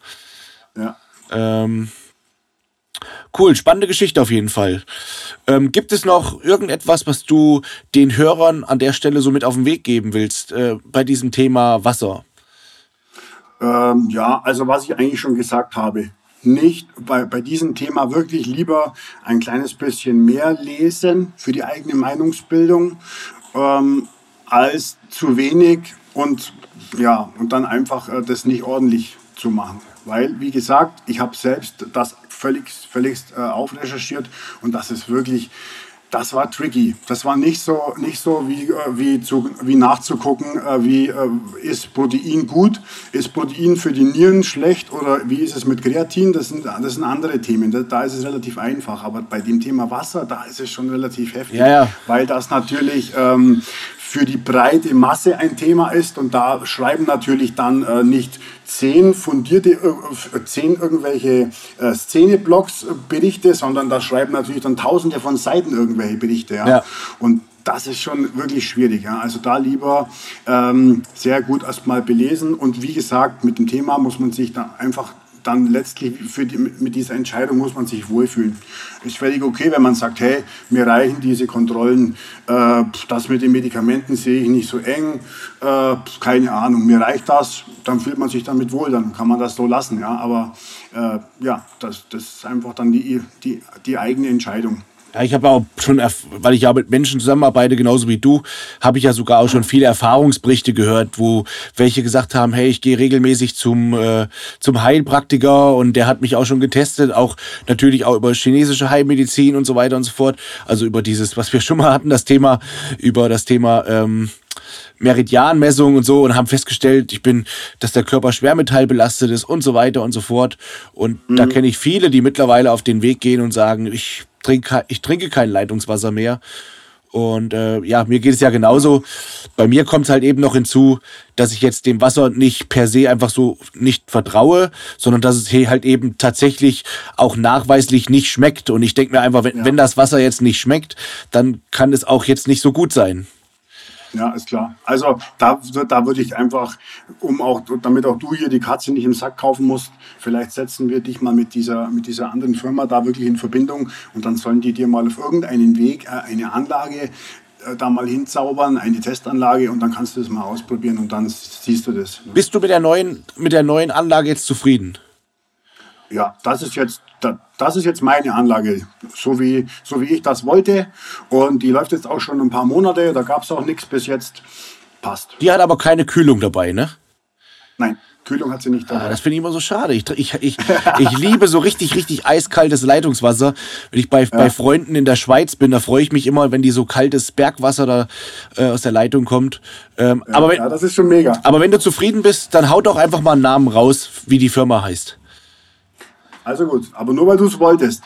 Ja. Ähm, cool, spannende Geschichte auf jeden Fall. Ähm, gibt es noch irgendetwas, was du den Hörern an der Stelle so mit auf den Weg geben willst äh, bei diesem Thema Wasser? Ähm, ja, also was ich eigentlich schon gesagt habe, nicht bei, bei diesem Thema wirklich lieber ein kleines bisschen mehr lesen für die eigene Meinungsbildung ähm, als zu wenig und ja und dann einfach äh, das nicht ordentlich zu machen. Weil, wie gesagt, ich habe selbst das völlig, völlig äh, aufrecherchiert und das ist wirklich das war tricky. Das war nicht so, nicht so wie, äh, wie, zu, wie nachzugucken, äh, wie äh, ist Protein gut, ist Protein für die Nieren schlecht oder wie ist es mit Kreatin. Das sind, das sind andere Themen. Da, da ist es relativ einfach. Aber bei dem Thema Wasser, da ist es schon relativ heftig, ja, ja. weil das natürlich ähm, für die breite Masse ein Thema ist. Und da schreiben natürlich dann äh, nicht zehn fundierte, äh, zehn irgendwelche äh, Szeneblocks Berichte, sondern da schreiben natürlich dann tausende von Seiten irgendwelche Berichte. Ja? ja. Und das ist schon wirklich schwierig. Ja? Also da lieber ähm, sehr gut erstmal belesen. Und wie gesagt, mit dem Thema muss man sich da einfach dann letztlich die, mit dieser Entscheidung muss man sich wohlfühlen. Ist völlig okay, wenn man sagt, hey, mir reichen diese Kontrollen, äh, das mit den Medikamenten sehe ich nicht so eng, äh, keine Ahnung, mir reicht das, dann fühlt man sich damit wohl, dann kann man das so lassen. Ja? Aber äh, ja, das, das ist einfach dann die, die, die eigene Entscheidung. Ja, ich habe auch schon, weil ich ja mit Menschen zusammenarbeite, genauso wie du, habe ich ja sogar auch schon viele Erfahrungsberichte gehört, wo welche gesagt haben, hey, ich gehe regelmäßig zum, äh, zum Heilpraktiker und der hat mich auch schon getestet, auch natürlich auch über chinesische Heilmedizin und so weiter und so fort. Also über dieses, was wir schon mal hatten, das Thema, über das Thema ähm, Meridianmessung und so und haben festgestellt, ich bin, dass der Körper schwermetallbelastet ist und so weiter und so fort. Und mhm. da kenne ich viele, die mittlerweile auf den Weg gehen und sagen, ich trinke, ich trinke kein Leitungswasser mehr. Und äh, ja, mir geht es ja genauso. Bei mir kommt es halt eben noch hinzu, dass ich jetzt dem Wasser nicht per se einfach so nicht vertraue, sondern dass es hier halt eben tatsächlich auch nachweislich nicht schmeckt. Und ich denke mir einfach, wenn, ja. wenn das Wasser jetzt nicht schmeckt, dann kann es auch jetzt nicht so gut sein. Ja, ist klar. Also da, da würde ich einfach, um auch, damit auch du hier die Katze nicht im Sack kaufen musst, vielleicht setzen wir dich mal mit dieser, mit dieser anderen Firma da wirklich in Verbindung und dann sollen die dir mal auf irgendeinen Weg äh, eine Anlage äh, da mal hinzaubern, eine Testanlage und dann kannst du das mal ausprobieren und dann siehst du das. Bist du mit der neuen, mit der neuen Anlage jetzt zufrieden? Ja, das ist jetzt das ist jetzt meine Anlage, so wie, so wie ich das wollte. Und die läuft jetzt auch schon ein paar Monate, da gab es auch nichts bis jetzt. Passt. Die hat aber keine Kühlung dabei, ne? Nein. Kühlung hat sie nicht dabei. Ah, das finde ich immer so schade. Ich, ich, ich, ich liebe so richtig, richtig eiskaltes Leitungswasser. Wenn ich bei, ja. bei Freunden in der Schweiz bin, da freue ich mich immer, wenn die so kaltes Bergwasser da äh, aus der Leitung kommt. Ähm, ja, aber wenn, ja, das ist schon mega. Aber wenn du zufrieden bist, dann haut doch einfach mal einen Namen raus, wie die Firma heißt. Also gut, aber nur weil du es wolltest.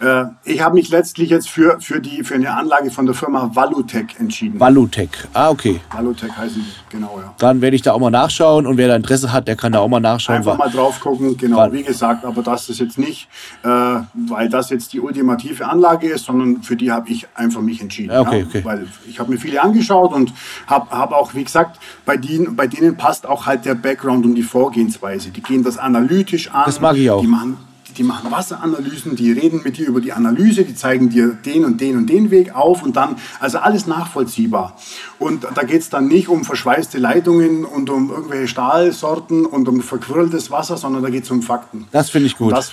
Äh, ich habe mich letztlich jetzt für, für, die, für eine Anlage von der Firma Valutec entschieden. Valutec, ah, okay. Valutec heißen die, genau, ja. Dann werde ich da auch mal nachschauen und wer da Interesse hat, der kann da auch mal nachschauen. Einfach mal drauf gucken, genau, Val wie gesagt, aber das ist jetzt nicht, äh, weil das jetzt die ultimative Anlage ist, sondern für die habe ich einfach mich entschieden. okay, ja? okay. Weil ich habe mir viele angeschaut und habe hab auch, wie gesagt, bei denen, bei denen passt auch halt der Background und die Vorgehensweise. Die gehen das analytisch an. Das mag ich auch. Die machen die machen Wasseranalysen, die reden mit dir über die Analyse, die zeigen dir den und den und den Weg auf und dann, also alles nachvollziehbar. Und da geht es dann nicht um verschweißte Leitungen und um irgendwelche Stahlsorten und um verquirltes Wasser, sondern da geht es um Fakten. Das finde ich gut. Das,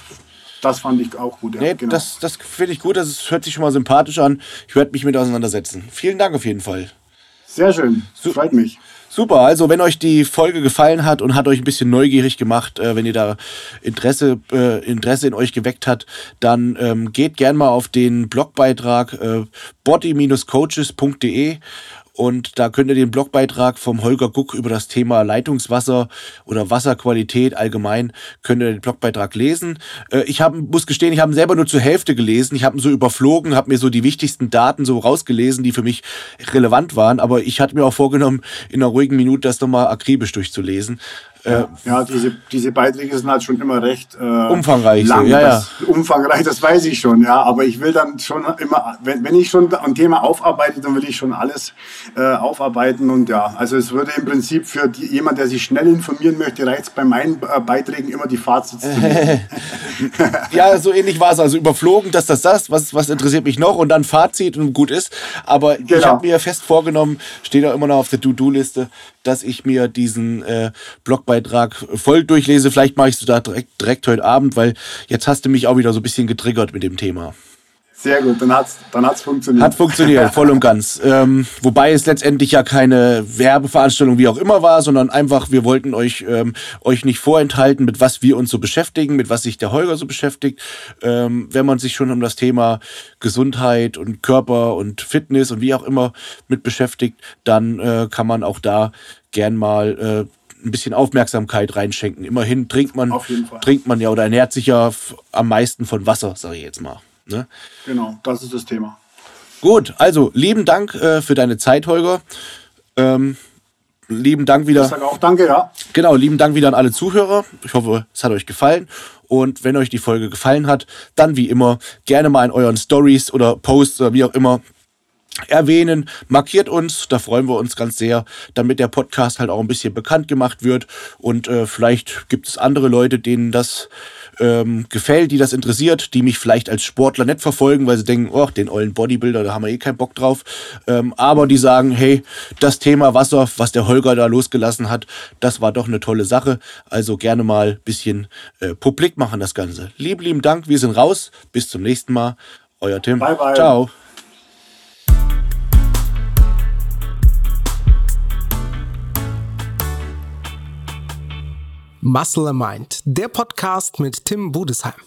das fand ich auch gut. Ja, nee, genau. Das, das finde ich gut, das hört sich schon mal sympathisch an. Ich werde mich mit auseinandersetzen. Vielen Dank auf jeden Fall. Sehr schön, freut mich. Super, also wenn euch die Folge gefallen hat und hat euch ein bisschen neugierig gemacht, äh, wenn ihr da Interesse, äh, Interesse in euch geweckt hat, dann ähm, geht gern mal auf den Blogbeitrag äh, body-coaches.de Und da könnt ihr den Blogbeitrag vom Holger Guck über das Thema Leitungswasser oder Wasserqualität allgemein, könnt ihr den Blogbeitrag lesen. Äh, ich hab, muss gestehen, ich habe ihn selber nur zur Hälfte gelesen. Ich habe ihn so überflogen, habe mir so die wichtigsten Daten so rausgelesen, die für mich relevant waren. Aber ich hatte mir auch vorgenommen, in einer ruhigen Minute das nochmal akribisch durchzulesen. Ja, ja, diese, diese Beiträge sind halt schon immer recht äh, umfangreich. Lang, ja, das, ja. Umfangreich, das weiß ich schon, ja. Aber ich will dann schon immer, wenn, wenn ich schon ein Thema aufarbeite, dann will ich schon alles äh, aufarbeiten. Und ja, also es würde im Prinzip für die, jemand, der sich schnell informieren möchte, reicht bei meinen äh, Beiträgen immer die Fazit zu Ja, so ähnlich war es. Also überflogen, dass das das, was, was interessiert mich noch und dann Fazit und gut ist. Aber genau. ich habe mir fest vorgenommen, steht auch immer noch auf der To-Do-Liste, dass ich mir diesen äh, Blogbeitrag voll durchlese. Vielleicht mache ich es da direkt, direkt heute Abend, weil jetzt hast du mich auch wieder so ein bisschen getriggert mit dem Thema. Sehr gut, dann hat's, dann hat's funktioniert. Hat funktioniert, voll und ganz. Ähm, wobei es letztendlich ja keine Werbeveranstaltung wie auch immer war, sondern einfach, wir wollten euch, ähm, euch nicht vorenthalten, mit was wir uns so beschäftigen, mit was sich der Holger so beschäftigt. Ähm, wenn man sich schon um das Thema Gesundheit und Körper und Fitness und wie auch immer mit beschäftigt, dann äh, kann man auch da gern mal äh, ein bisschen Aufmerksamkeit reinschenken. Immerhin trinkt man, trinkt man ja oder ernährt sich ja am meisten von Wasser, sage ich jetzt mal. Ne? Genau, das ist das Thema. Gut, also lieben Dank äh, für deine Zeit, Holger. Ähm, lieben Dank wieder. Ich sage auch danke, ja. Genau, lieben Dank wieder an alle Zuhörer. Ich hoffe, es hat euch gefallen. Und wenn euch die Folge gefallen hat, dann wie immer gerne mal in euren Stories oder Posts oder wie auch immer erwähnen, markiert uns, da freuen wir uns ganz sehr, damit der Podcast halt auch ein bisschen bekannt gemacht wird und äh, vielleicht gibt es andere Leute, denen das ähm, gefällt, die das interessiert, die mich vielleicht als Sportler nicht verfolgen, weil sie denken, oh, den ollen Bodybuilder, da haben wir eh keinen Bock drauf. Ähm, aber die sagen, hey, das Thema Wasser, was der Holger da losgelassen hat, das war doch eine tolle Sache. Also gerne mal ein bisschen äh, publik machen das Ganze. Lieben, lieben Dank, wir sind raus. Bis zum nächsten Mal. Euer Tim. Bye, bye. Ciao. Muscle Mind, der Podcast mit Tim Budesheim.